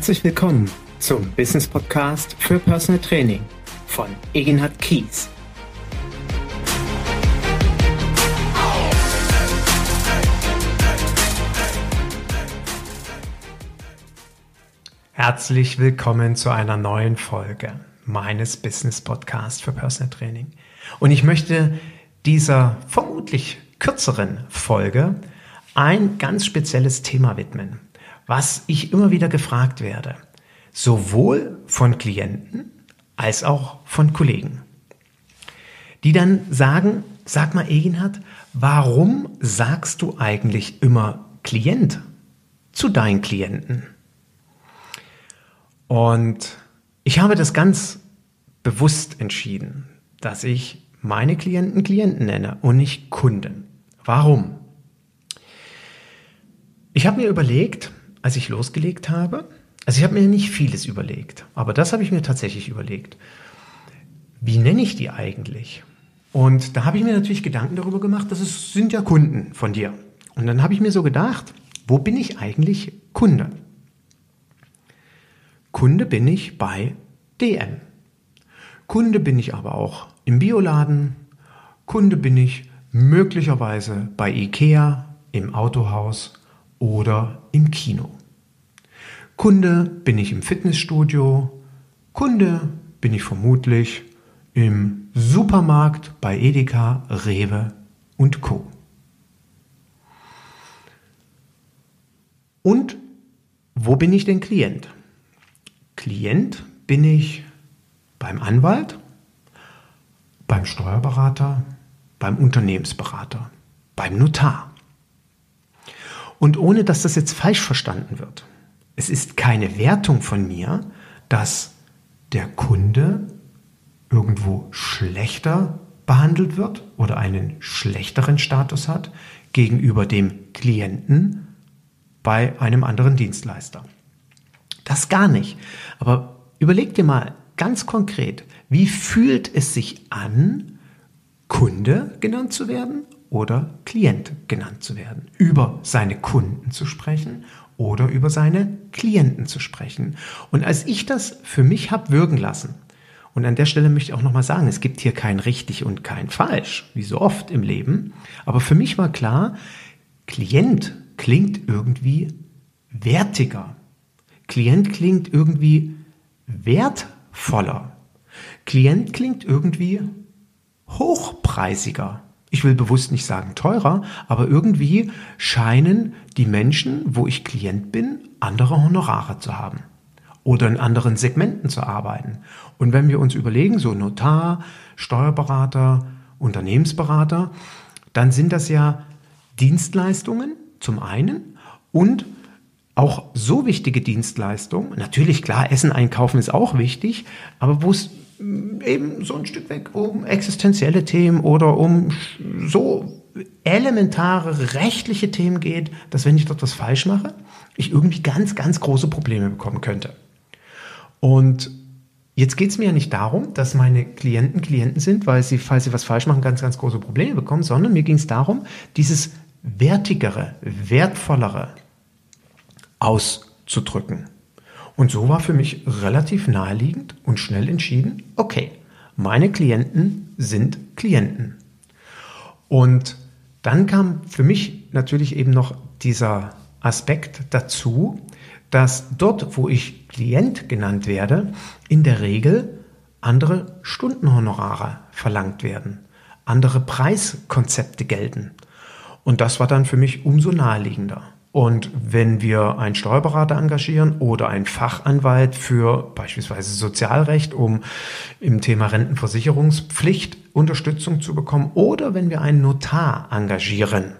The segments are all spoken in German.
Herzlich willkommen zum Business Podcast für Personal Training von Egenhard Kies. Herzlich willkommen zu einer neuen Folge meines Business Podcasts für Personal Training. Und ich möchte dieser vermutlich kürzeren Folge ein ganz spezielles Thema widmen was ich immer wieder gefragt werde, sowohl von Klienten als auch von Kollegen, die dann sagen, sag mal Eginhard, warum sagst du eigentlich immer Klient zu deinen Klienten? Und ich habe das ganz bewusst entschieden, dass ich meine Klienten Klienten nenne und nicht Kunden. Warum? Ich habe mir überlegt, als ich losgelegt habe, also ich habe mir nicht vieles überlegt, aber das habe ich mir tatsächlich überlegt. Wie nenne ich die eigentlich? Und da habe ich mir natürlich Gedanken darüber gemacht, dass es sind ja Kunden von dir. Und dann habe ich mir so gedacht, wo bin ich eigentlich Kunde? Kunde bin ich bei DM. Kunde bin ich aber auch im Bioladen. Kunde bin ich möglicherweise bei IKEA, im Autohaus oder im Kino. Kunde bin ich im Fitnessstudio, Kunde bin ich vermutlich im Supermarkt bei Edeka, Rewe und Co. Und wo bin ich denn Klient? Klient bin ich beim Anwalt, beim Steuerberater, beim Unternehmensberater, beim Notar. Und ohne dass das jetzt falsch verstanden wird. Es ist keine Wertung von mir, dass der Kunde irgendwo schlechter behandelt wird oder einen schlechteren Status hat gegenüber dem Klienten bei einem anderen Dienstleister. Das gar nicht. Aber überleg dir mal ganz konkret, wie fühlt es sich an, Kunde genannt zu werden oder Klient genannt zu werden, über seine Kunden zu sprechen oder über seine Klienten zu sprechen. Und als ich das für mich habe wirken lassen, und an der Stelle möchte ich auch nochmal sagen, es gibt hier kein richtig und kein falsch, wie so oft im Leben, aber für mich war klar, Klient klingt irgendwie wertiger. Klient klingt irgendwie wertvoller. Klient klingt irgendwie hochpreisiger ich will bewusst nicht sagen teurer, aber irgendwie scheinen die Menschen, wo ich Klient bin, andere Honorare zu haben oder in anderen Segmenten zu arbeiten. Und wenn wir uns überlegen, so Notar, Steuerberater, Unternehmensberater, dann sind das ja Dienstleistungen zum einen und auch so wichtige Dienstleistungen. Natürlich, klar, Essen einkaufen ist auch wichtig, aber wo es eben so ein Stück weg um existenzielle Themen oder um so elementare rechtliche Themen geht, dass wenn ich dort was falsch mache, ich irgendwie ganz, ganz große Probleme bekommen könnte. Und jetzt geht es mir ja nicht darum, dass meine Klienten Klienten sind, weil sie, falls sie was falsch machen, ganz, ganz große Probleme bekommen, sondern mir ging es darum, dieses wertigere, wertvollere auszudrücken. Und so war für mich relativ naheliegend und schnell entschieden, okay, meine Klienten sind Klienten. Und dann kam für mich natürlich eben noch dieser Aspekt dazu, dass dort, wo ich Klient genannt werde, in der Regel andere Stundenhonorare verlangt werden, andere Preiskonzepte gelten. Und das war dann für mich umso naheliegender. Und wenn wir einen Steuerberater engagieren oder einen Fachanwalt für beispielsweise Sozialrecht, um im Thema Rentenversicherungspflicht Unterstützung zu bekommen, oder wenn wir einen Notar engagieren,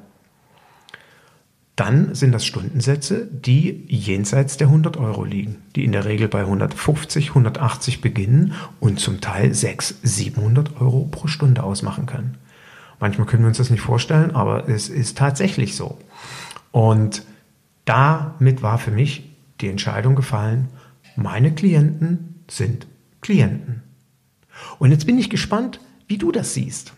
dann sind das Stundensätze, die jenseits der 100 Euro liegen, die in der Regel bei 150, 180 beginnen und zum Teil 600, 700 Euro pro Stunde ausmachen können. Manchmal können wir uns das nicht vorstellen, aber es ist tatsächlich so. Und damit war für mich die Entscheidung gefallen, meine Klienten sind Klienten. Und jetzt bin ich gespannt, wie du das siehst.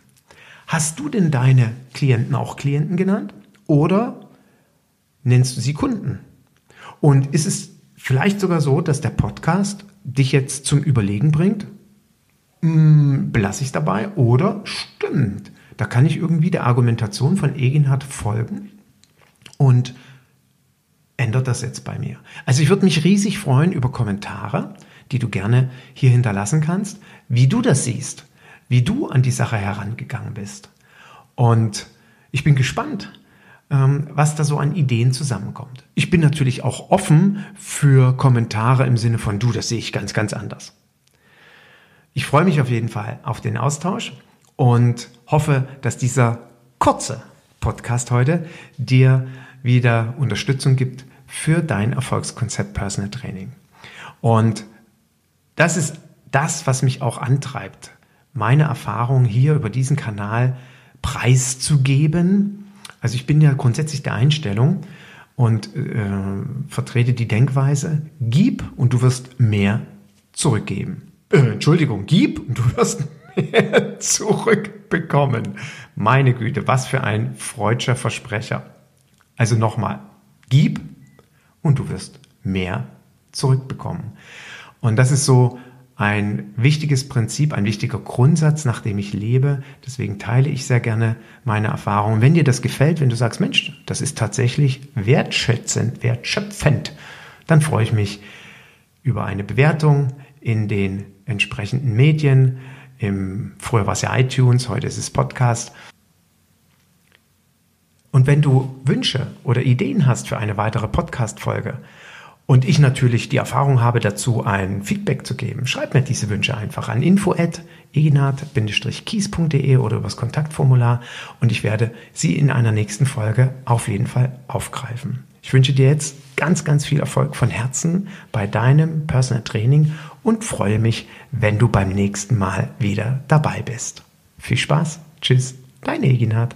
Hast du denn deine Klienten auch Klienten genannt oder nennst du sie Kunden? Und ist es vielleicht sogar so, dass der Podcast dich jetzt zum Überlegen bringt, hm, belasse ich es dabei oder stimmt, da kann ich irgendwie der Argumentation von Eginhard folgen und ändert das jetzt bei mir. Also ich würde mich riesig freuen über Kommentare, die du gerne hier hinterlassen kannst, wie du das siehst, wie du an die Sache herangegangen bist. Und ich bin gespannt, ähm, was da so an Ideen zusammenkommt. Ich bin natürlich auch offen für Kommentare im Sinne von, du, das sehe ich ganz, ganz anders. Ich freue mich auf jeden Fall auf den Austausch und hoffe, dass dieser kurze Podcast heute dir wieder Unterstützung gibt für dein Erfolgskonzept Personal Training. Und das ist das, was mich auch antreibt, meine Erfahrungen hier über diesen Kanal preiszugeben. Also ich bin ja grundsätzlich der Einstellung und äh, vertrete die Denkweise, gib und du wirst mehr zurückgeben. Äh, Entschuldigung, gib und du wirst mehr zurückbekommen. Meine Güte, was für ein freudscher Versprecher. Also nochmal, gib und du wirst mehr zurückbekommen. Und das ist so ein wichtiges Prinzip, ein wichtiger Grundsatz, nach dem ich lebe. Deswegen teile ich sehr gerne meine Erfahrungen. Wenn dir das gefällt, wenn du sagst, Mensch, das ist tatsächlich wertschätzend, wertschöpfend, dann freue ich mich über eine Bewertung in den entsprechenden Medien. Im, früher war es ja iTunes, heute ist es Podcast. Und wenn du Wünsche oder Ideen hast für eine weitere Podcast-Folge und ich natürlich die Erfahrung habe dazu, ein Feedback zu geben, schreib mir diese Wünsche einfach an info@eginat-kies.de oder übers Kontaktformular und ich werde sie in einer nächsten Folge auf jeden Fall aufgreifen. Ich wünsche dir jetzt ganz, ganz viel Erfolg von Herzen bei deinem Personal Training und freue mich, wenn du beim nächsten Mal wieder dabei bist. Viel Spaß. Tschüss, dein Eginat.